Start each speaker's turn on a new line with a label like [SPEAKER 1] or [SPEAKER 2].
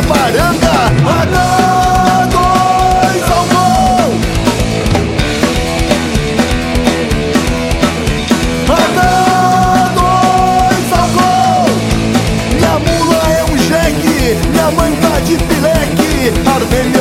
[SPEAKER 1] A varanda. H2 ao gol! H2 ao gol! Minha mula é um jeque, minha mãe tá de pileque, armelha.